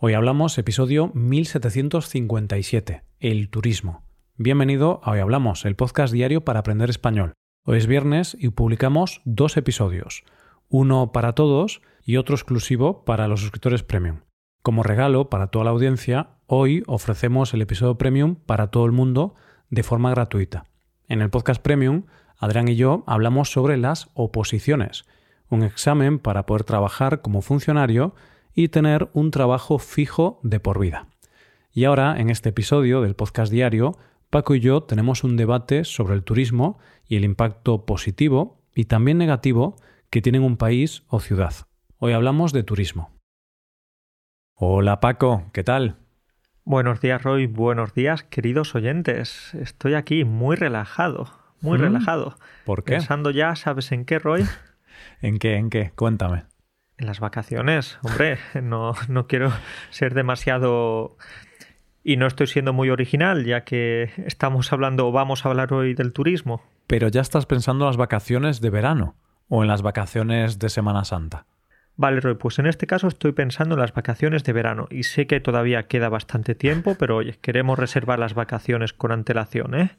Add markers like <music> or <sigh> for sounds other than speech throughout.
Hoy hablamos episodio 1757, el turismo. Bienvenido a Hoy Hablamos, el podcast diario para aprender español. Hoy es viernes y publicamos dos episodios, uno para todos y otro exclusivo para los suscriptores premium. Como regalo para toda la audiencia, hoy ofrecemos el episodio premium para todo el mundo de forma gratuita. En el podcast premium, Adrián y yo hablamos sobre las oposiciones, un examen para poder trabajar como funcionario y tener un trabajo fijo de por vida. Y ahora, en este episodio del podcast diario, Paco y yo tenemos un debate sobre el turismo y el impacto positivo y también negativo que tiene un país o ciudad. Hoy hablamos de turismo. Hola Paco, ¿qué tal? Buenos días Roy, buenos días queridos oyentes. Estoy aquí muy relajado, muy ¿Mm? relajado. ¿Por qué? Pensando ya, ¿sabes en qué Roy? <laughs> ¿En qué? ¿En qué? Cuéntame. En las vacaciones, hombre, <laughs> no, no quiero ser demasiado... Y no estoy siendo muy original, ya que estamos hablando o vamos a hablar hoy del turismo. Pero ya estás pensando en las vacaciones de verano o en las vacaciones de Semana Santa. Vale, Roy, pues en este caso estoy pensando en las vacaciones de verano y sé que todavía queda bastante tiempo, pero oye, queremos reservar las vacaciones con antelación, ¿eh?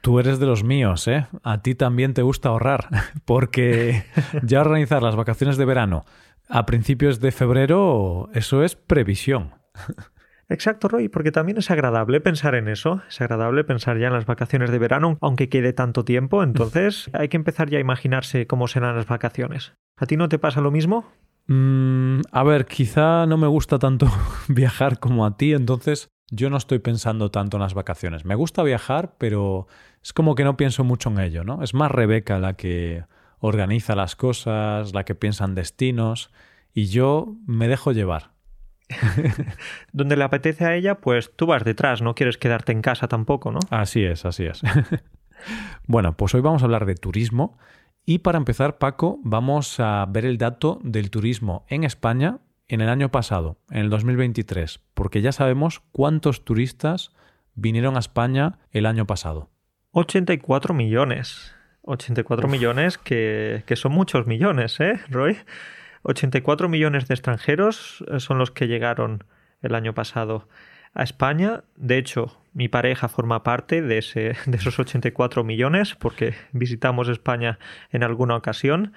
Tú eres de los míos, ¿eh? A ti también te gusta ahorrar, <laughs> porque ya organizar las vacaciones de verano a principios de febrero, eso es previsión. Exacto, Roy, porque también es agradable pensar en eso, es agradable pensar ya en las vacaciones de verano, aunque quede tanto tiempo, entonces <laughs> hay que empezar ya a imaginarse cómo serán las vacaciones. ¿A ti no te pasa lo mismo? Mm, a ver, quizá no me gusta tanto <laughs> viajar como a ti, entonces yo no estoy pensando tanto en las vacaciones. Me gusta viajar, pero es como que no pienso mucho en ello, ¿no? Es más Rebeca la que organiza las cosas, la que piensa en destinos, y yo me dejo llevar. <laughs> Donde le apetece a ella, pues tú vas detrás, no quieres quedarte en casa tampoco, ¿no? Así es, así es. <laughs> bueno, pues hoy vamos a hablar de turismo y para empezar, Paco, vamos a ver el dato del turismo en España en el año pasado, en el 2023, porque ya sabemos cuántos turistas vinieron a España el año pasado. 84 millones. 84 Uf. millones que, que son muchos millones, ¿eh, Roy? 84 millones de extranjeros son los que llegaron el año pasado a España. De hecho, mi pareja forma parte de, ese, de esos 84 millones porque visitamos España en alguna ocasión.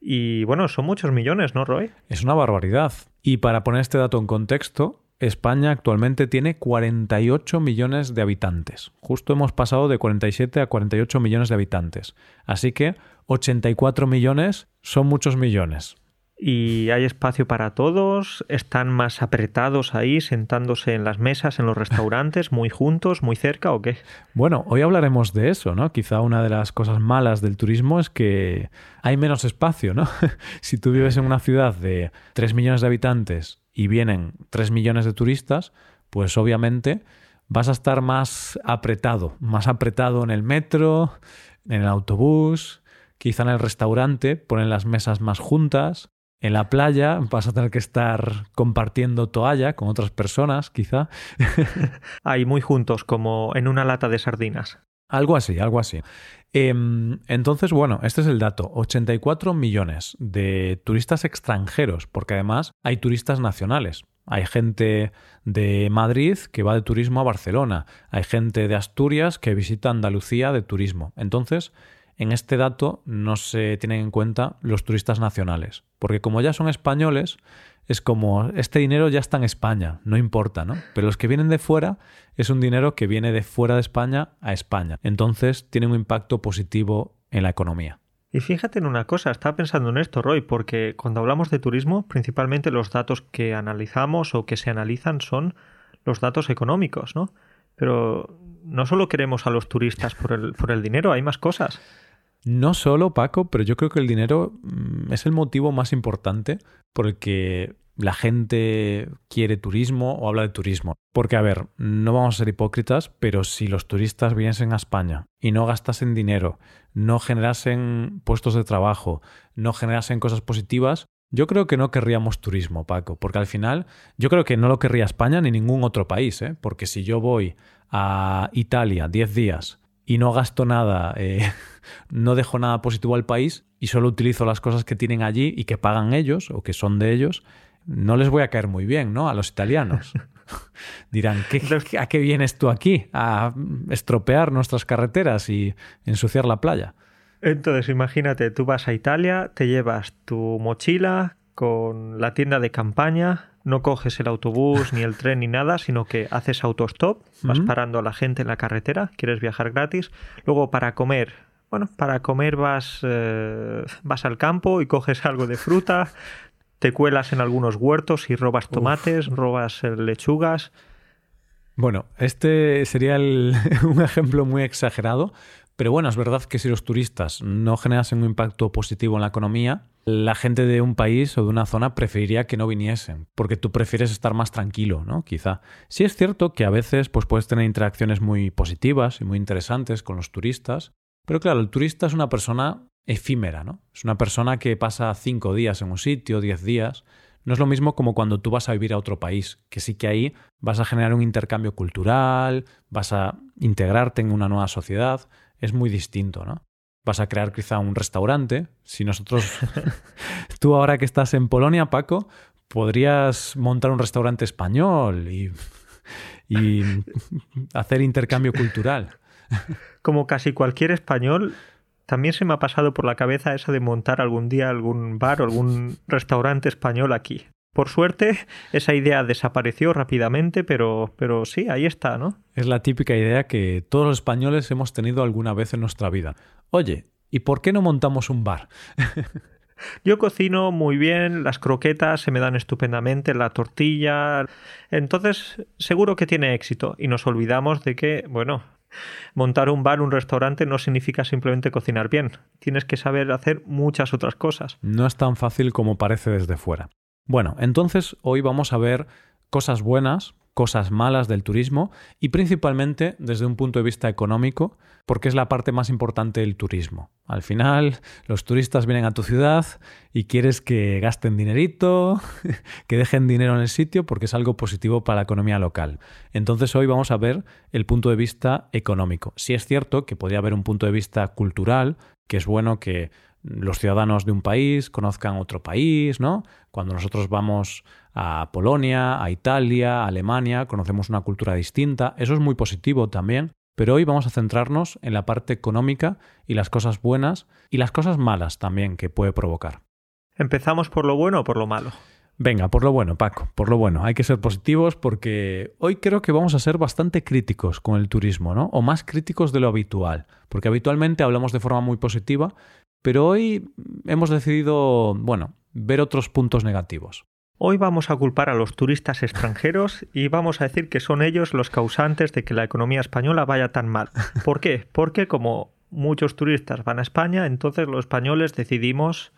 Y bueno, son muchos millones, ¿no, Roy? Es una barbaridad. Y para poner este dato en contexto, España actualmente tiene 48 millones de habitantes. Justo hemos pasado de 47 a 48 millones de habitantes. Así que 84 millones son muchos millones y hay espacio para todos, están más apretados ahí, sentándose en las mesas, en los <laughs> restaurantes, muy juntos, muy cerca o qué? Bueno, hoy hablaremos de eso, ¿no? Quizá una de las cosas malas del turismo es que hay menos espacio, ¿no? <laughs> si tú vives en una ciudad de 3 millones de habitantes y vienen 3 millones de turistas, pues obviamente vas a estar más apretado, más apretado en el metro, en el autobús, quizá en el restaurante, ponen las mesas más juntas, en la playa vas a tener que estar compartiendo toalla con otras personas, quizá. <laughs> Ahí muy juntos, como en una lata de sardinas. Algo así, algo así. Eh, entonces, bueno, este es el dato. 84 millones de turistas extranjeros, porque además hay turistas nacionales. Hay gente de Madrid que va de turismo a Barcelona. Hay gente de Asturias que visita Andalucía de turismo. Entonces, en este dato no se tienen en cuenta los turistas nacionales, porque como ya son españoles, es como este dinero ya está en España, no importa, ¿no? Pero los que vienen de fuera es un dinero que viene de fuera de España a España. Entonces tiene un impacto positivo en la economía. Y fíjate en una cosa, estaba pensando en esto, Roy, porque cuando hablamos de turismo, principalmente los datos que analizamos o que se analizan son los datos económicos, ¿no? Pero no solo queremos a los turistas por el, por el dinero, hay más cosas. No solo, Paco, pero yo creo que el dinero es el motivo más importante porque la gente quiere turismo o habla de turismo. Porque, a ver, no vamos a ser hipócritas, pero si los turistas viniesen a España y no gastasen dinero, no generasen puestos de trabajo, no generasen cosas positivas, yo creo que no querríamos turismo, Paco, porque al final yo creo que no lo querría España ni ningún otro país, ¿eh? porque si yo voy a Italia 10 días y no gasto nada, eh, <laughs> no dejo nada positivo al país y solo utilizo las cosas que tienen allí y que pagan ellos o que son de ellos, no les voy a caer muy bien, ¿no? A los italianos. <laughs> Dirán, ¿a qué vienes tú aquí? A estropear nuestras carreteras y ensuciar la playa. Entonces, imagínate, tú vas a Italia, te llevas tu mochila con la tienda de campaña, no coges el autobús ni el tren ni nada, sino que haces autostop, vas parando a la gente en la carretera, quieres viajar gratis, luego para comer, bueno, para comer vas, eh, vas al campo y coges algo de fruta, te cuelas en algunos huertos y robas tomates, robas eh, lechugas. Bueno, este sería <laughs> un ejemplo muy exagerado, pero bueno, es verdad que si los turistas no generasen un impacto positivo en la economía, la gente de un país o de una zona preferiría que no viniesen, porque tú prefieres estar más tranquilo, ¿no? Quizá. Sí es cierto que a veces pues, puedes tener interacciones muy positivas y muy interesantes con los turistas, pero claro, el turista es una persona efímera, ¿no? Es una persona que pasa cinco días en un sitio, diez días. No es lo mismo como cuando tú vas a vivir a otro país, que sí que ahí vas a generar un intercambio cultural, vas a integrarte en una nueva sociedad es muy distinto, ¿no? Vas a crear quizá un restaurante. Si nosotros, <laughs> <laughs> tú ahora que estás en Polonia, Paco, podrías montar un restaurante español y, y <laughs> hacer intercambio cultural. Como casi cualquier español, también se me ha pasado por la cabeza eso de montar algún día algún bar o algún restaurante español aquí. Por suerte, esa idea desapareció rápidamente, pero, pero sí, ahí está, ¿no? Es la típica idea que todos los españoles hemos tenido alguna vez en nuestra vida. Oye, ¿y por qué no montamos un bar? <laughs> Yo cocino muy bien, las croquetas se me dan estupendamente, la tortilla. Entonces, seguro que tiene éxito. Y nos olvidamos de que, bueno, montar un bar, un restaurante no significa simplemente cocinar bien. Tienes que saber hacer muchas otras cosas. No es tan fácil como parece desde fuera. Bueno, entonces hoy vamos a ver cosas buenas, cosas malas del turismo y principalmente desde un punto de vista económico, porque es la parte más importante del turismo. Al final, los turistas vienen a tu ciudad y quieres que gasten dinerito, <laughs> que dejen dinero en el sitio porque es algo positivo para la economía local. Entonces hoy vamos a ver el punto de vista económico. Si es cierto que podría haber un punto de vista cultural, que es bueno que los ciudadanos de un país conozcan otro país, ¿no? Cuando nosotros vamos a Polonia, a Italia, a Alemania, conocemos una cultura distinta. Eso es muy positivo también. Pero hoy vamos a centrarnos en la parte económica y las cosas buenas y las cosas malas también que puede provocar. ¿Empezamos por lo bueno o por lo malo? Venga, por lo bueno, Paco, por lo bueno. Hay que ser positivos porque hoy creo que vamos a ser bastante críticos con el turismo, ¿no? O más críticos de lo habitual, porque habitualmente hablamos de forma muy positiva, pero hoy hemos decidido, bueno, ver otros puntos negativos. Hoy vamos a culpar a los turistas extranjeros y vamos a decir que son ellos los causantes de que la economía española vaya tan mal. ¿Por qué? Porque como muchos turistas van a España, entonces los españoles decidimos,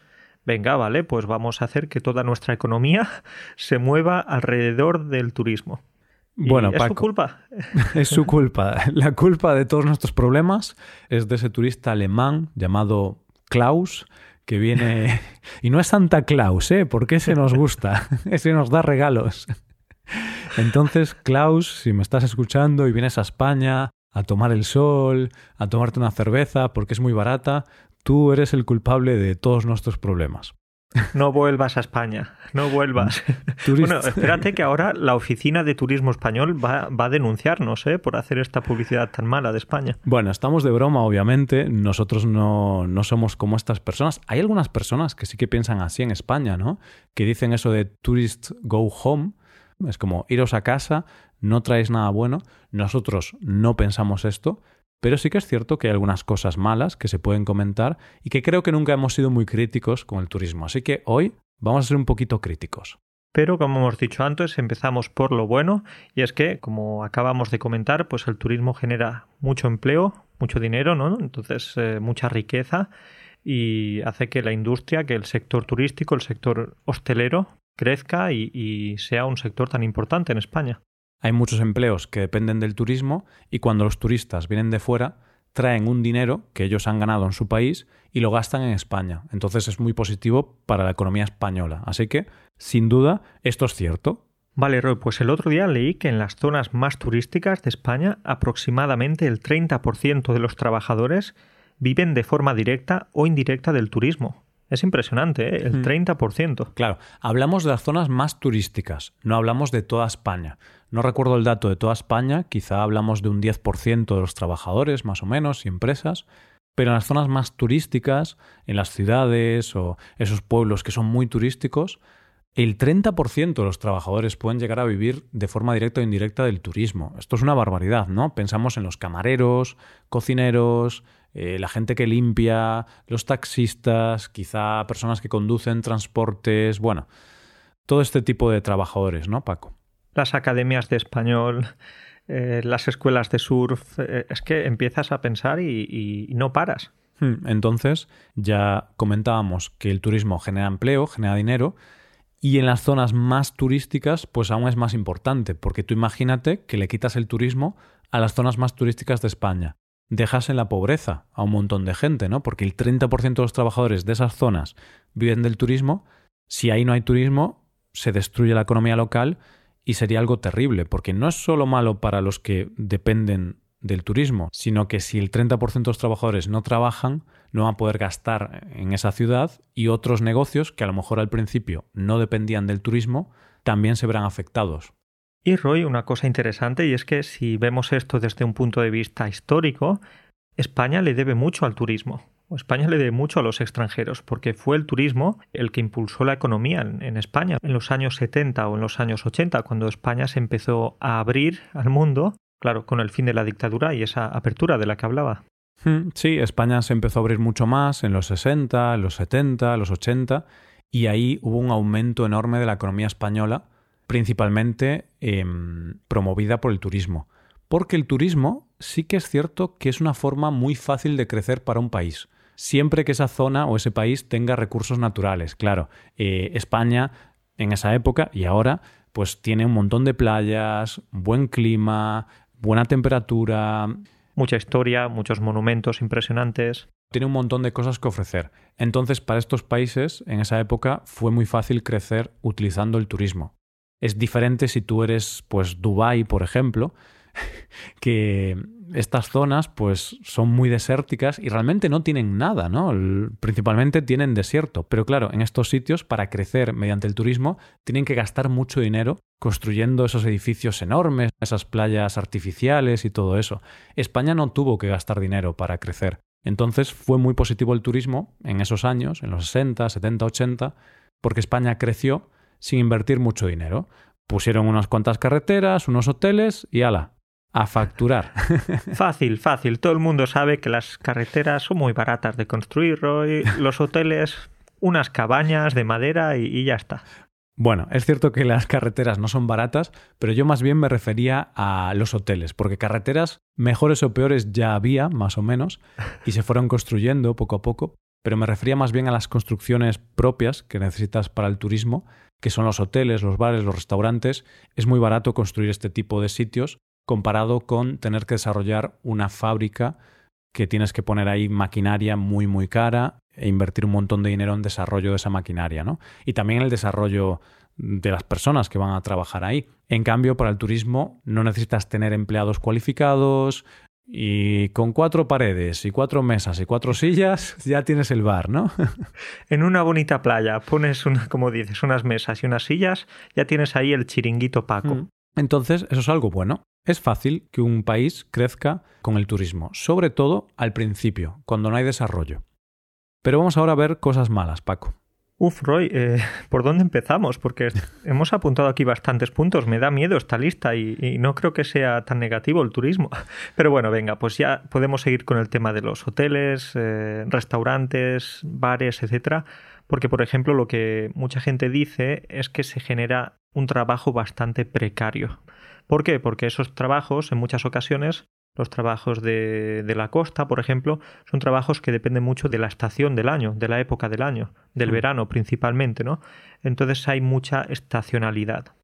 venga, vale, pues vamos a hacer que toda nuestra economía <laughs> se mueva alrededor del turismo. Bueno, es su culpa. <laughs> Es su culpa. La culpa de todos nuestros problemas es de ese turista alemán llamado Klaus, que viene... <laughs> Y no es Santa Claus, ¿eh? Porque ese nos gusta, <laughs> ese nos da regalos. Entonces, Klaus, si me estás escuchando y vienes a España a tomar el sol, a tomarte una cerveza porque es muy barata, tú eres el culpable de todos nuestros problemas. No vuelvas a España, no vuelvas. <laughs> Bueno, espérate que ahora la Oficina de Turismo Español va, va, a denunciarnos ¿eh? por hacer esta publicidad tan mala de España. Bueno, estamos de broma, obviamente. Nosotros no, no somos como estas personas. Hay algunas personas que sí que piensan así en España, ¿no? Que dicen eso de tourist go home. Es como iros a casa, no traéis nada bueno. Nosotros no pensamos esto. Pero sí que es cierto que hay algunas cosas malas que se pueden comentar y que creo que nunca hemos sido muy críticos con el turismo. Así que hoy vamos a ser un poquito críticos. Pero como hemos dicho antes, empezamos por lo bueno y es que, como acabamos de comentar, pues el turismo genera mucho empleo, mucho dinero, ¿no? Entonces, eh, mucha riqueza y hace que la industria, que el sector turístico, el sector hostelero crezca y sea un sector tan importante en España. Hay muchos empleos que dependen del turismo y cuando los turistas vienen de fuera, traen un dinero que ellos han ganado en su país y lo gastan en España. Entonces es muy positivo para la economía española. Así que, sin duda, esto es cierto. Vale, Roy, pues el otro día leí que en las zonas más turísticas de España aproximadamente el 30% de los trabajadores viven de forma directa o indirecta del turismo. Es impresionante, ¿eh? el 30%. Hmm. Claro, hablamos de las zonas más turísticas, no hablamos de toda España. No recuerdo el dato de toda España, quizá hablamos de un 10% de los trabajadores, más o menos, y empresas, pero en las zonas más turísticas, en las ciudades o esos pueblos que son muy turísticos, el 30% de los trabajadores pueden llegar a vivir de forma directa o indirecta del turismo. Esto es una barbaridad, ¿no? Pensamos en los camareros, cocineros, eh, la gente que limpia, los taxistas, quizá personas que conducen transportes, bueno, todo este tipo de trabajadores, ¿no, Paco? Las academias de español, eh, las escuelas de surf, eh, es que empiezas a pensar y no paras. Hmm, entonces, ya comentábamos que el turismo genera empleo, genera dinero, y en las zonas más turísticas, pues aún es más importante, porque tú imagínate que le quitas el turismo a las zonas más turísticas de España. Dejas en la pobreza a un montón de gente, ¿no? Porque el 30% de los trabajadores de esas zonas viven del turismo. Si ahí no hay turismo, se destruye la economía local y sería algo terrible, porque no es solo malo para los que dependen del turismo, sino que si el 30% de los trabajadores no trabajan, no van a poder gastar en esa ciudad y otros negocios que a lo mejor al principio no dependían del turismo también se verán afectados. Y Roy, una cosa interesante y es que si vemos esto desde un punto de vista histórico, España le debe mucho al turismo. España le debe mucho a los extranjeros, porque fue el turismo el que impulsó la economía en, en, España. En los años 70 o en los años 80, cuando España se empezó a abrir al mundo, Claro, con el fin de la dictadura y esa apertura de la que hablaba. Hmm, sí, España se empezó a abrir mucho más en los 60, en los 70, en los 80, y ahí hubo un aumento enorme de la economía española, principalmente em, promovida por el turismo. Porque el turismo sí que es cierto que es una forma muy fácil de crecer para un país. Siempre que esa zona o ese país tenga recursos naturales. Claro, eh, España en esa época y ahora pues tiene un montón de playas, buen clima, buena temperatura. Mucha historia, muchos monumentos impresionantes. Tiene un montón de cosas que ofrecer. Entonces, para estos países, en esa época, fue muy fácil crecer utilizando el turismo. Es diferente si tú eres, pues, Dubái, por ejemplo, <laughs> que estas zonas pues son muy desérticas y realmente no tienen nada, ¿no? Principalmente tienen desierto, pero claro, en estos sitios para crecer mediante el turismo tienen que gastar mucho dinero construyendo esos edificios enormes, esas playas artificiales y todo eso. España no tuvo que gastar dinero para crecer. Entonces fue muy positivo el turismo en esos años, en los 60, 70, 80, porque España creció sin invertir mucho dinero. Pusieron unas cuantas carreteras, unos hoteles y ala, a facturar. <laughs> Fácil, fácil. Todo el mundo sabe que las carreteras son muy baratas de construir, Roy. Los hoteles, unas cabañas de madera y, ya está. Bueno, es cierto que las carreteras no son baratas, pero yo más bien me refería a los hoteles, porque carreteras mejores o peores ya había, más o menos, y se fueron construyendo poco a poco, pero me refería más bien a las construcciones propias que necesitas para el turismo, que son los hoteles, los bares, los restaurantes. Es muy barato construir este tipo de sitios comparado con tener que desarrollar una fábrica que tienes que poner ahí maquinaria muy muy cara e invertir un montón de dinero en desarrollo de esa maquinaria, ¿no? Y también el desarrollo de las personas que van a trabajar ahí. En cambio, para el turismo no necesitas tener empleados cualificados y con cuatro paredes y cuatro mesas y cuatro sillas <laughs> ya tienes el bar, ¿no? <laughs> en una bonita playa pones, una, como dices, unas mesas y unas sillas, ya tienes ahí el chiringuito Paco. Mm. Entonces, eso es algo bueno. Es fácil que un país crezca con el turismo, sobre todo al principio, cuando no hay desarrollo. Pero vamos ahora a ver cosas malas, Paco. Uf, Roy, eh, ¿por dónde empezamos? Porque <laughs> hemos apuntado aquí bastantes puntos. Me da miedo esta lista y, no creo que sea tan negativo el turismo. <laughs> Pero bueno, venga, pues ya podemos seguir con el tema de los hoteles, eh, restaurantes, bares, etcétera. Porque, por ejemplo, lo que mucha gente dice es que se genera un trabajo bastante precario. ¿Por qué? Porque esos trabajos, en muchas ocasiones, los trabajos de, de, la costa, por ejemplo, son trabajos que dependen mucho de la estación del año, de la época del año, del mm. verano principalmente, ¿no? Entonces hay mucha estacionalidad.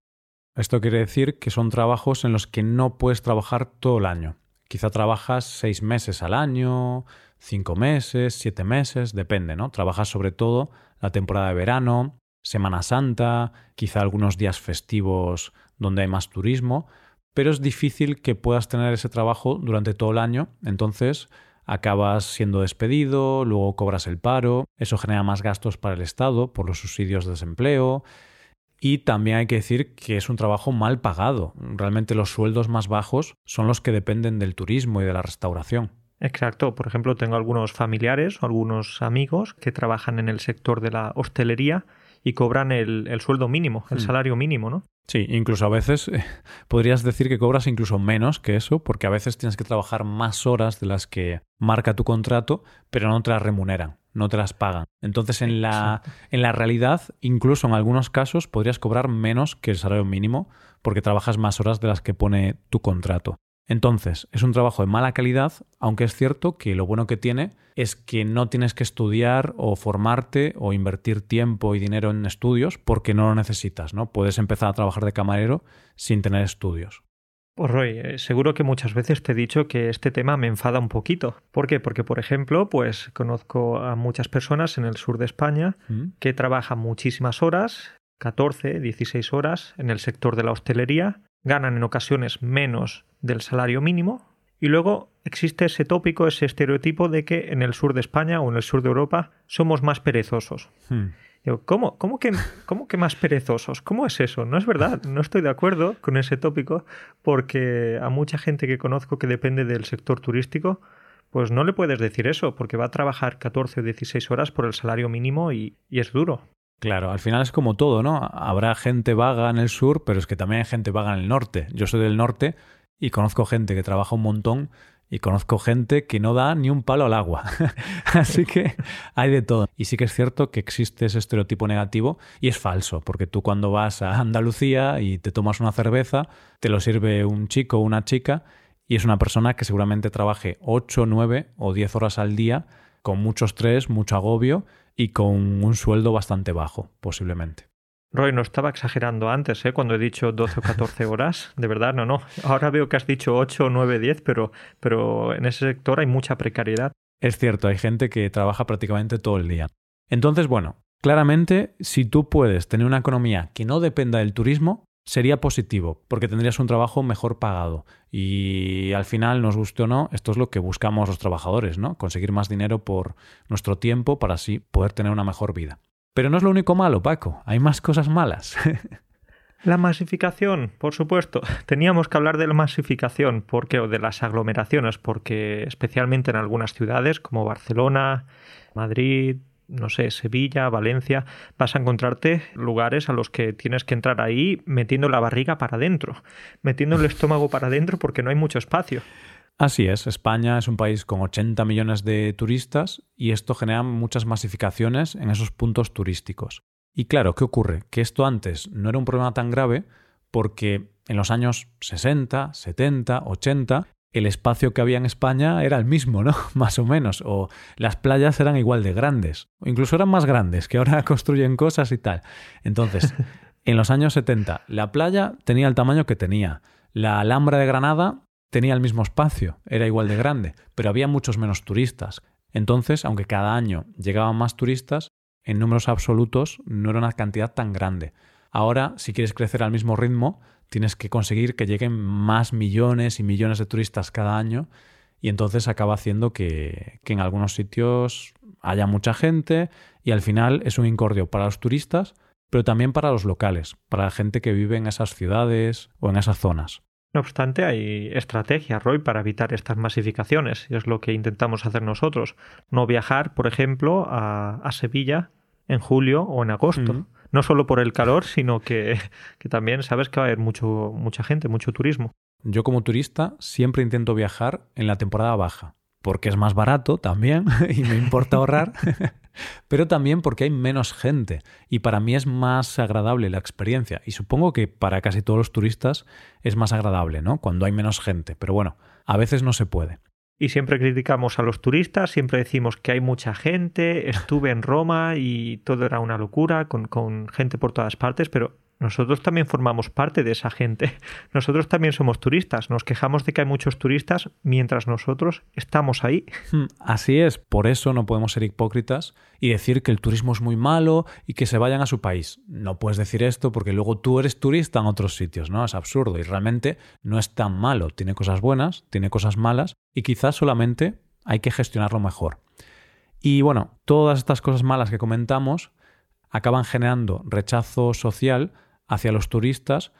Esto quiere decir que son trabajos en los que no puedes trabajar todo el año. Quizá trabajas seis meses al año, cinco meses, siete meses, depende, ¿no? Trabajas sobre todo la temporada de verano, Semana Santa, quizá algunos días festivos donde hay más turismo, pero es difícil que puedas tener ese trabajo durante todo el año, entonces acabas siendo despedido, luego cobras el paro, eso genera más gastos para el Estado por los subsidios de desempleo. Y también hay que decir que es un trabajo mal pagado. Realmente los sueldos más bajos son los que dependen del turismo y de la restauración. Exacto. Por ejemplo, tengo algunos familiares o algunos amigos que trabajan en el sector de la hostelería y cobran el, sueldo mínimo, el hmm. salario mínimo, ¿no? Sí, incluso a veces eh, podrías decir que cobras incluso menos que eso, porque a veces tienes que trabajar más horas de las que marca tu contrato, pero no te las remuneran, no te las pagan. Entonces, en la, en la realidad, incluso en algunos casos, podrías cobrar menos que el salario mínimo, porque trabajas más horas de las que pone tu contrato. Entonces, es un trabajo de mala calidad, aunque es cierto que lo bueno que tiene es que no tienes que estudiar o formarte o invertir tiempo y dinero en estudios porque no lo necesitas, ¿no? Puedes empezar a trabajar de camarero sin tener estudios. Pues Roy, eh, seguro que muchas veces te he dicho que este tema me enfada un poquito. ¿Por qué? Porque, por ejemplo, pues conozco a muchas personas en el sur de España mm. que trabajan muchísimas horas, 14, 16 horas, en el sector de la hostelería, ganan en ocasiones menos del salario mínimo. Y luego existe ese tópico, ese estereotipo de que en el sur de España o en el sur de Europa somos más perezosos. Hmm. ¿cómo, cómo, que, ¿Cómo que más perezosos? ¿Cómo es eso? No es verdad, no estoy de acuerdo con ese tópico porque a mucha gente que conozco que depende del sector turístico, pues no le puedes decir eso porque va a trabajar 14 o 16 horas por el salario mínimo y, y es duro. Claro, al final es como todo, ¿no? Habrá gente vaga en el sur, pero es que también hay gente vaga en el norte. Yo soy del norte y conozco gente que trabaja un montón y conozco gente que no da ni un palo al agua. <laughs> Así que hay de todo. Y sí que es cierto que existe ese estereotipo negativo y es falso, porque tú cuando vas a Andalucía y te tomas una cerveza, te lo sirve un chico o una chica y es una persona que seguramente trabaje 8, 9 o 10 horas al día con mucho estrés, mucho agobio y con un sueldo bastante bajo, posiblemente. Roy, no estaba exagerando antes, ¿eh? cuando he dicho 12 o 14 horas. De verdad, no, no. Ahora veo que has dicho 8, 9, 10, pero, pero en ese sector hay mucha precariedad. Es cierto, hay gente que trabaja prácticamente todo el día. Entonces, bueno, claramente, si tú puedes tener una economía que no dependa del turismo, sería positivo, porque tendrías un trabajo mejor pagado. Y al final, nos guste o no, esto es lo que buscamos los trabajadores, ¿no? Conseguir más dinero por nuestro tiempo para así poder tener una mejor vida. Pero no es lo único malo, Paco, hay más cosas malas. <laughs> La masificación, por supuesto. <laughs> Teníamos que hablar de la masificación, porque o de las aglomeraciones, porque especialmente en algunas ciudades como Barcelona, Madrid, no sé, Sevilla, Valencia, vas a encontrarte lugares a los que tienes que entrar ahí metiendo la barriga para adentro, metiendo el <laughs> estómago para adentro porque no hay mucho espacio. Así es, España es un país con 80 millones de turistas y esto genera muchas masificaciones en esos puntos turísticos. Y claro, ¿qué ocurre? Que esto antes no era un problema tan grave porque en los años 60, 70, 80 el espacio que había en España era el mismo, ¿no? <laughs> Más o menos. O las playas eran igual de grandes. O incluso eran más grandes, que ahora <laughs> construyen cosas y tal. Entonces, <laughs> en los años 70, la playa tenía el tamaño que tenía. La Alhambra de Granada tenía el mismo espacio, era igual de grande, pero había muchos menos turistas. Entonces, aunque cada año llegaban más turistas, en números absolutos no era una cantidad tan grande. Ahora, si quieres crecer al mismo ritmo, tienes que conseguir que lleguen más millones y millones de turistas cada año y entonces acaba haciendo que, en algunos sitios haya mucha gente y al final es un incordio para los turistas, pero también para los locales, para la gente que vive en esas ciudades o en esas zonas. No obstante, hay estrategias, Roy, para evitar estas masificaciones, y es lo que intentamos hacer nosotros. No viajar, por ejemplo, a, Sevilla en julio o en agosto no solo por el calor, sino que, también sabes que va a haber mucho, mucha gente, mucho turismo. Yo como turista siempre intento viajar en la temporada baja, porque es más barato también <laughs> y me importa ahorrar, <laughs> pero también porque hay menos gente y para mí es más agradable la experiencia y supongo que para casi todos los turistas es más agradable, ¿no? Cuando hay menos gente, pero bueno, a veces no se puede y siempre criticamos a los turistas, siempre decimos que hay mucha gente, estuve en Roma y todo era una locura, con, con gente por todas partes, pero nosotros también formamos parte de esa gente. <laughs> Nosotros también somos turistas. Nos quejamos de que hay muchos turistas mientras nosotros estamos ahí. Hmm, así es. Por eso no podemos ser hipócritas y decir que el turismo es muy malo y que se vayan a su país. No puedes decir esto porque luego tú eres turista en otros sitios, ¿no? Es absurdo y realmente no es tan malo. Tiene cosas buenas, tiene cosas malas y quizás solamente hay que gestionarlo mejor. Y bueno, todas estas cosas malas que comentamos acaban generando rechazo social hacia los turistas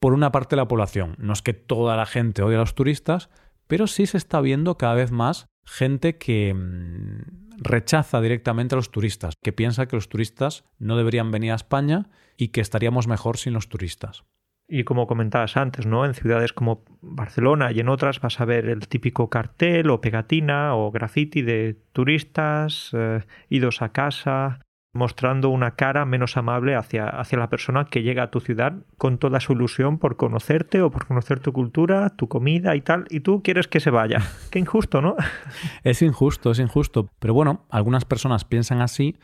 por una parte de la población. No es que toda la gente odie a los turistas, pero sí se está viendo cada vez más gente que mm, rechaza directamente a los turistas, que piensa que los turistas no deberían venir a España y que estaríamos mejor sin los turistas. Y como comentabas antes, ¿no? En ciudades como Barcelona y en otras vas a ver el típico cartel o pegatina o graffiti de turistas eh, idos a casa, mostrando una cara menos amable hacia, hacia la persona que llega a tu ciudad con toda su ilusión por conocerte o por conocer tu cultura, tu comida y tal, y tú quieres que se vaya. <laughs> Qué injusto, ¿no? Es injusto, es injusto. Pero bueno, algunas personas piensan así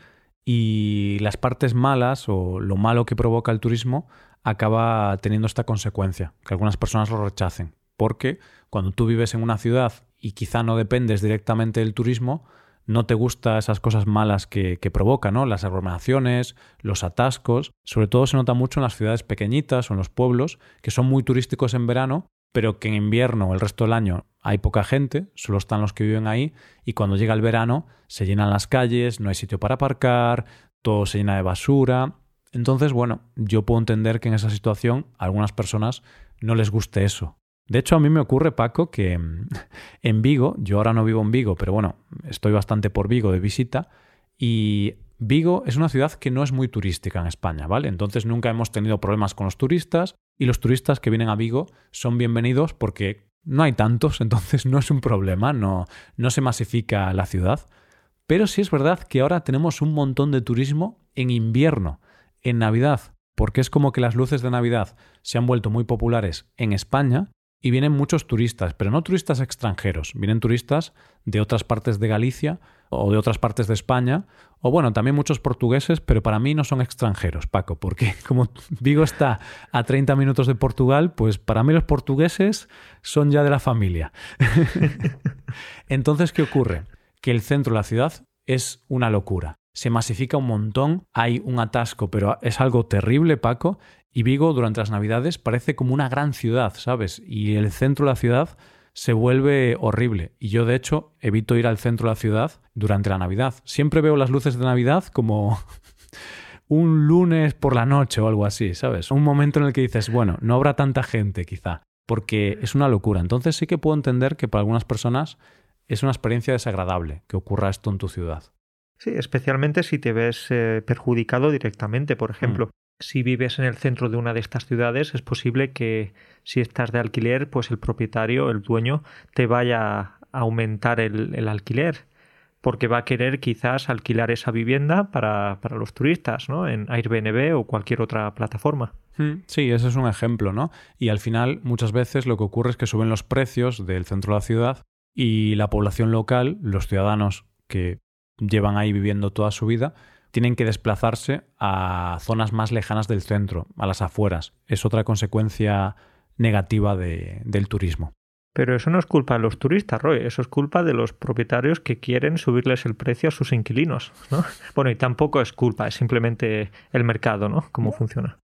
y las partes malas o lo malo que provoca el turismo acaba teniendo esta consecuencia, que algunas personas lo rechacen. Porque cuando tú vives en una ciudad y quizá no dependes directamente del turismo, no te gustan esas cosas malas que, provoca, ¿no? Las aglomeraciones, los atascos. Sobre todo se nota mucho en las ciudades pequeñitas o en los pueblos, que son muy turísticos en verano, pero que en invierno o el resto del año hay poca gente, solo están los que viven ahí, y cuando llega el verano se llenan las calles, no hay sitio para aparcar, todo se llena de basura. Entonces, bueno, yo puedo entender que en esa situación a algunas personas no les guste eso. De hecho, a mí me ocurre, Paco, que mm, <laughs> en Vigo, yo ahora no vivo en Vigo, pero bueno, estoy bastante por Vigo de visita, y Vigo es una ciudad que no es muy turística en España, ¿vale? Entonces nunca hemos tenido problemas con los turistas, y los turistas que vienen a Vigo son bienvenidos porque no hay tantos, <laughs> entonces no es un problema, no, no se masifica la ciudad. Pero sí es verdad que ahora tenemos un montón de turismo en invierno, en Navidad, porque es como que las luces de Navidad se han vuelto muy populares en España y vienen muchos turistas, pero no turistas extranjeros, vienen turistas de otras partes de Galicia o de otras partes de España, o bueno, también muchos portugueses, pero para mí no son extranjeros, Paco, porque <laughs> como Vigo está a 30 minutos de Portugal, pues para mí los portugueses son ya de la familia. <laughs> Entonces, ¿qué ocurre? Que el centro de la ciudad es una locura. Se masifica un montón, hay un atasco, pero es algo terrible, Paco, y Vigo durante las Navidades parece como una gran ciudad, ¿sabes? Y el centro de la ciudad se vuelve horrible. Y yo, de hecho, evito ir al centro de la ciudad durante la Navidad. Siempre veo las luces de Navidad como <laughs> un lunes por la noche o algo así, ¿sabes? Un momento en el que dices, bueno, no habrá tanta gente quizá, porque es una locura. Entonces sí que puedo entender que para algunas personas es una experiencia desagradable que ocurra esto en tu ciudad. Sí, especialmente si te ves eh, perjudicado directamente, por ejemplo. Mm si vives en el centro de una de estas ciudades, es posible que si estás de alquiler, pues el propietario, el dueño, te vaya a aumentar el, alquiler, porque va a querer quizás alquilar esa vivienda para, para, los turistas, ¿no? En Airbnb o cualquier otra plataforma. Hmm, sí, ese es un ejemplo, ¿no? Y al final, muchas veces lo que ocurre es que suben los precios del centro de la ciudad y la población local, los ciudadanos que llevan ahí viviendo toda su vida, tienen que desplazarse a zonas más lejanas del centro, a las afueras. Es otra consecuencia negativa del turismo. Pero eso no es culpa de los turistas, Roy, eso es culpa de los propietarios que quieren subirles el precio a sus inquilinos, ¿no? <laughs> Bueno, y tampoco es culpa, es simplemente el mercado, ¿no? Cómo funciona.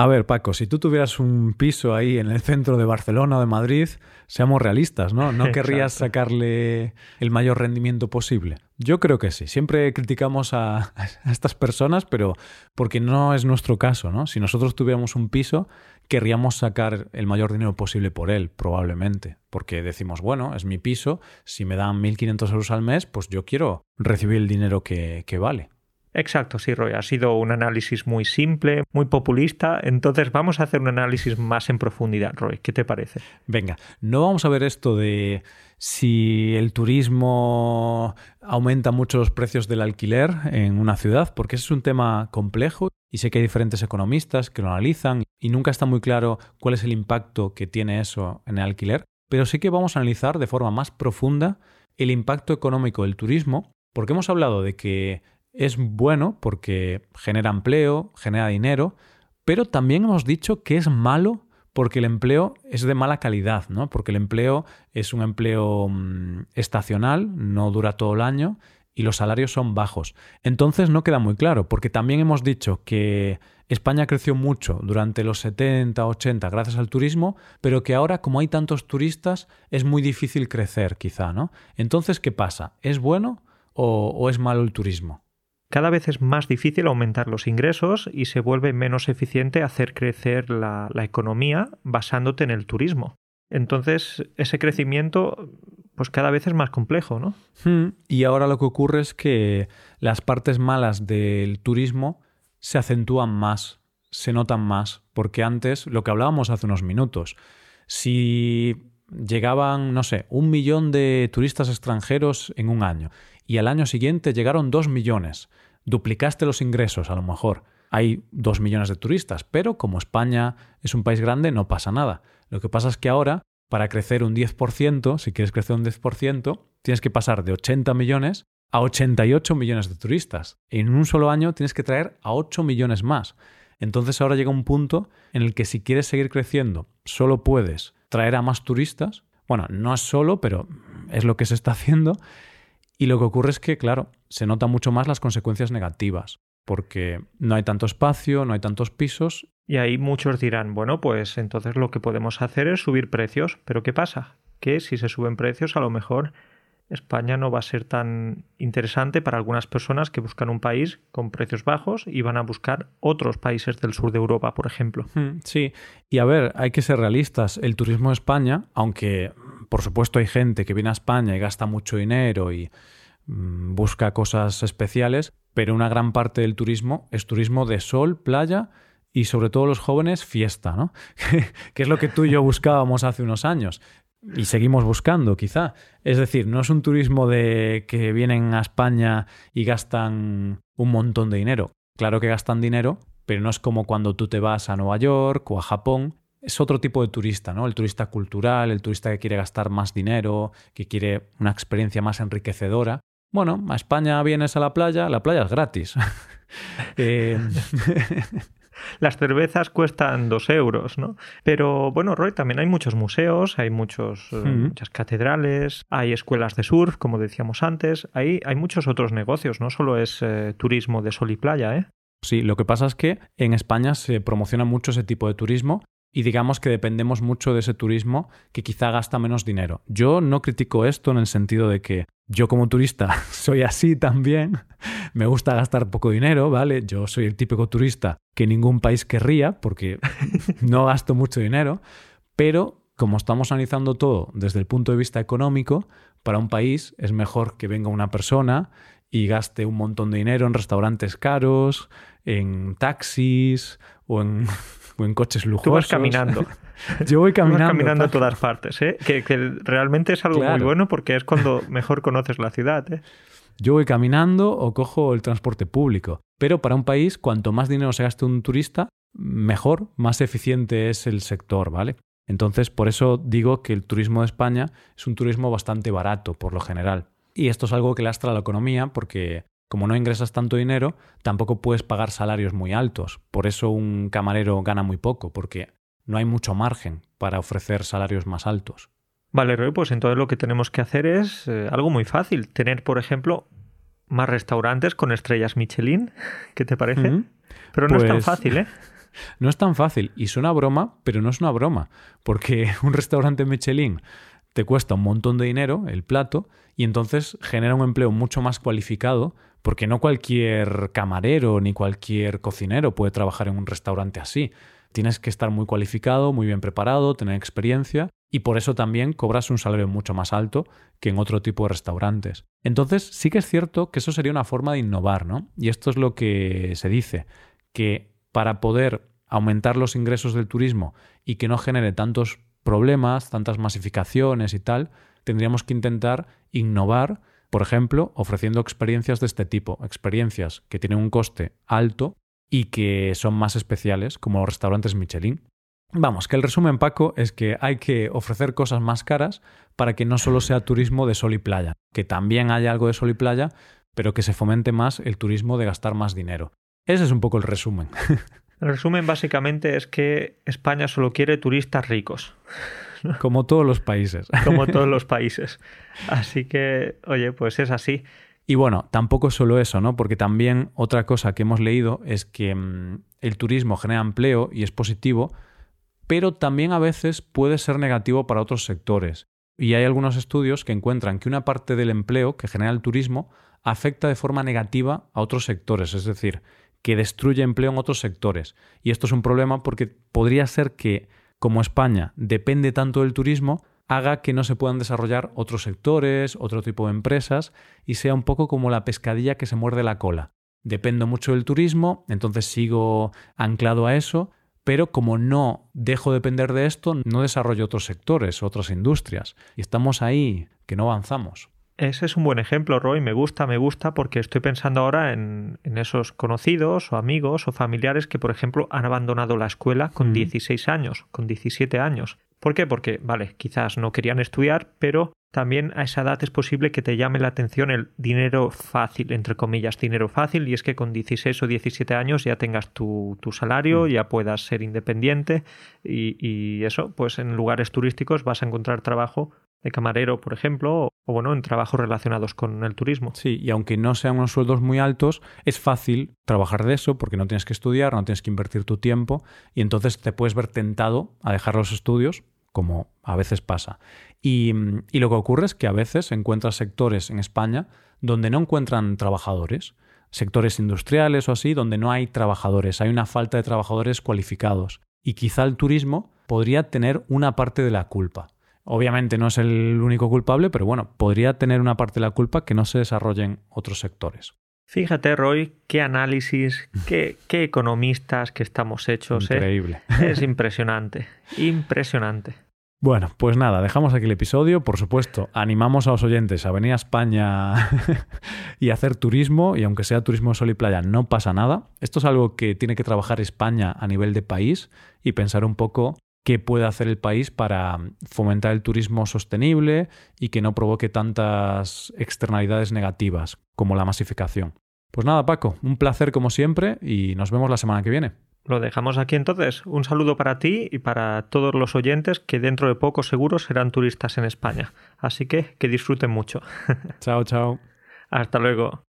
A ver, Paco, si tú tuvieras un piso ahí en el centro de Barcelona o de Madrid, seamos realistas, ¿no? ¿No <laughs> querrías sacarle el mayor rendimiento posible? Yo creo que sí. Siempre criticamos a, a, estas personas, pero porque no es nuestro caso, ¿no? Si nosotros tuviéramos un piso, querríamos sacar el mayor dinero posible por él, probablemente. Porque decimos, bueno, es mi piso, si me dan 1.500 euros al mes, pues yo quiero recibir el dinero que, que vale. Exacto, sí, Roy. Ha sido un análisis muy simple, muy populista. Entonces vamos a hacer un análisis más en profundidad, Roy. ¿Qué te parece? Venga, no vamos a ver esto de si el turismo aumenta mucho los precios del alquiler en una ciudad, porque ese es un tema complejo y sé que hay diferentes economistas que lo analizan y nunca está muy claro cuál es el impacto que tiene eso en el alquiler. Pero sí que vamos a analizar de forma más profunda el impacto económico del turismo, porque hemos hablado de que es bueno porque genera empleo, genera dinero, pero también hemos dicho que es malo porque el empleo es de mala calidad, ¿no? Porque el empleo es un empleo mm, estacional, no dura todo el año y los salarios son bajos. Entonces no queda muy claro, porque también hemos dicho que España creció mucho durante los 70, 80 gracias al turismo, pero que ahora como hay tantos turistas es muy difícil crecer quizá, ¿no? Entonces, ¿qué pasa? ¿Es bueno o, es malo el turismo? Cada vez es más difícil aumentar los ingresos y se vuelve menos eficiente hacer crecer la, economía basándote en el turismo. Entonces, ese crecimiento, pues cada vez es más complejo, ¿no? Hmm, y ahora lo que ocurre es que las partes malas del turismo se acentúan más, se notan más, porque antes, lo que hablábamos hace unos minutos, si llegaban, no sé, un millón de turistas extranjeros en un año y al año siguiente llegaron dos millones, duplicaste los ingresos a lo mejor. Hay dos millones de turistas, pero como España es un país grande no pasa nada. Lo que pasa es que ahora, para crecer un 10%, si quieres crecer un 10%, tienes que pasar de 80 millones a 88 millones de turistas. En un solo año tienes que traer a 8 millones más. Entonces ahora llega un punto en el que si quieres seguir creciendo, solo puedes traer a más turistas. Bueno, no es solo, pero es lo que se está <laughs> haciendo. Y lo que ocurre es que, claro, se notan mucho más las consecuencias negativas, porque no hay tanto espacio, no hay tantos pisos. Y ahí muchos dirán, bueno, pues entonces lo que podemos hacer es subir precios. Pero ¿qué pasa? Que si se suben precios, a lo mejor España no va a ser tan interesante para algunas personas que buscan un país con precios bajos y van a buscar otros países del sur de Europa, por ejemplo. Hmm, sí, y a ver, hay que ser realistas. El turismo de España, aunque por supuesto hay gente que viene a España y gasta mucho dinero y mm, busca cosas especiales, pero una gran parte del turismo es turismo de sol, playa y sobre todo los jóvenes fiesta, ¿no? <laughs> que es lo que tú y yo buscábamos hace unos años y seguimos buscando, quizá. Es decir, no es un turismo de que vienen a España y gastan un montón de dinero. Claro que gastan dinero, pero no es como cuando tú te vas a Nueva York o a Japón. Es otro tipo de turista, ¿no? El turista cultural, el turista que quiere gastar más dinero, que quiere una experiencia más enriquecedora. Bueno, a España vienes a la playa, la playa es gratis. <laughs> eh... <laughs> las cervezas cuestan dos euros, ¿no? Pero bueno, Roy, también hay muchos museos, hay muchos, eh, muchas catedrales, hay escuelas de surf, como decíamos antes, hay, hay muchos otros negocios, no solo es eh, turismo de sol y playa, ¿eh? Sí, lo que pasa es que en España se promociona mucho ese tipo de turismo y digamos que dependemos mucho de ese turismo que quizá gasta menos dinero. Yo no critico esto en el sentido de que yo como turista <laughs> soy así también, me gusta gastar poco dinero, ¿vale? Yo soy el típico turista que ningún país querría porque <laughs> no gasto mucho dinero, pero como estamos analizando todo desde el punto de vista económico, para un país es mejor que venga una persona y gaste un montón de dinero en restaurantes caros, en taxis o en <laughs> o en coches lujosos. <laughs> Tú vas caminando. Yo voy caminando. Vas caminando a todas partes, ¿eh? Que, realmente es algo muy bueno porque es cuando mejor conoces la ciudad, ¿eh? Yo voy caminando o cojo el transporte público. Pero para un país, cuanto más dinero se gaste un turista, mejor, más eficiente es el sector, ¿vale? Entonces, por eso digo que el turismo de España es un turismo bastante barato, por lo general. Y esto es algo que lastra la economía porque como no ingresas tanto dinero, tampoco puedes pagar salarios muy altos. Por eso un camarero gana muy poco, porque no hay mucho margen para ofrecer salarios más altos. Vale, Roy, pues entonces lo que tenemos que hacer es eh, algo muy fácil. Tener, por ejemplo, más restaurantes con estrellas Michelin. <laughs> ¿Qué te parece? Pero no es tan pues fácil, ¿eh? <laughs> No es tan fácil. Y suena broma, pero no es una broma. Porque <laughs> un restaurante Michelin te cuesta un montón de dinero el plato y entonces genera un empleo mucho más cualificado porque no cualquier camarero ni cualquier cocinero puede trabajar en un restaurante así. Tienes que estar muy cualificado, muy bien preparado, tener experiencia y por eso también cobras un salario mucho más alto que en otro tipo de restaurantes. Entonces sí que es cierto que eso sería una forma de innovar, ¿no? Y esto es lo que se dice, que para poder aumentar los ingresos del turismo y que no genere tantos problemas, tantas masificaciones y tal, tendríamos que intentar innovar por ejemplo, ofreciendo experiencias de este tipo, experiencias que tienen un coste alto y que son más especiales, como los restaurantes Michelin. Vamos, que el resumen, Paco, es que hay que ofrecer cosas más caras para que no solo sea turismo de sol y playa, que también haya algo de sol y playa, pero que se fomente más el turismo de gastar más dinero. Ese es un poco el resumen. <laughs> El resumen básicamente es que España solo quiere turistas ricos. <laughs> Como todos los países. <laughs> Como todos los países. Así que, oye, pues es así. Y bueno, tampoco solo eso, ¿no? Porque también otra cosa que hemos leído es que mm, el turismo genera empleo y es positivo, pero también a veces puede ser negativo para otros sectores. Y hay algunos estudios que encuentran que una parte del empleo que genera el turismo afecta de forma negativa a otros sectores, es decir, que destruye empleo en otros sectores. Y esto es un problema porque podría ser que, como España depende tanto del turismo, haga que no se puedan desarrollar otros sectores, otro tipo de empresas, y sea un poco como la pescadilla que se muerde la cola. Dependo mucho del turismo, entonces sigo anclado a eso, pero como no dejo de depender de esto, no desarrollo otros sectores, otras industrias, y estamos ahí, que no avanzamos. Ese es un buen ejemplo, Roy. Me gusta, me gusta, porque estoy pensando ahora en, esos conocidos o amigos o familiares que, por ejemplo, han abandonado la escuela con 16 años, con 17 años. ¿Por qué? Porque, vale, quizás no querían estudiar, pero también a esa edad es posible que te llame la atención el dinero fácil, entre comillas, dinero fácil, y es que con 16 o 17 años ya tengas tu, salario, mm. ya puedas ser independiente y, y, eso, pues en lugares turísticos vas a encontrar trabajo de camarero, por ejemplo, o bueno, en trabajos relacionados con el turismo. Sí, y aunque no sean unos sueldos muy altos, es fácil trabajar de eso porque no tienes que estudiar, no tienes que invertir tu tiempo y entonces te puedes ver tentado a dejar los estudios, como a veces pasa. Y, y lo que ocurre es que a veces encuentras sectores en España donde no encuentran trabajadores, sectores industriales o así, donde no hay trabajadores, hay una falta de trabajadores cualificados. Y quizá el turismo podría tener una parte de la culpa. Obviamente no es el único culpable, pero bueno, podría tener una parte de la culpa que no se desarrollen otros sectores. Fíjate, Roy, qué análisis, qué, qué economistas que estamos hechos. ¿eh? Increíble. Es impresionante, impresionante. Bueno, pues nada, dejamos aquí el episodio. Por supuesto, animamos a los oyentes a venir a España <laughs> y hacer turismo, y aunque sea turismo sol y playa, no pasa nada. Esto es algo que tiene que trabajar España a nivel de país y pensar un poco qué puede hacer el país para fomentar el turismo sostenible y que no provoque tantas externalidades negativas como la masificación. Pues nada, Paco, un placer como siempre y nos vemos la semana que viene. Lo dejamos aquí entonces. Un saludo para ti y para todos los oyentes que dentro de poco seguro serán turistas en España. Así que que disfruten mucho. <laughs> Chao, chao. Hasta luego.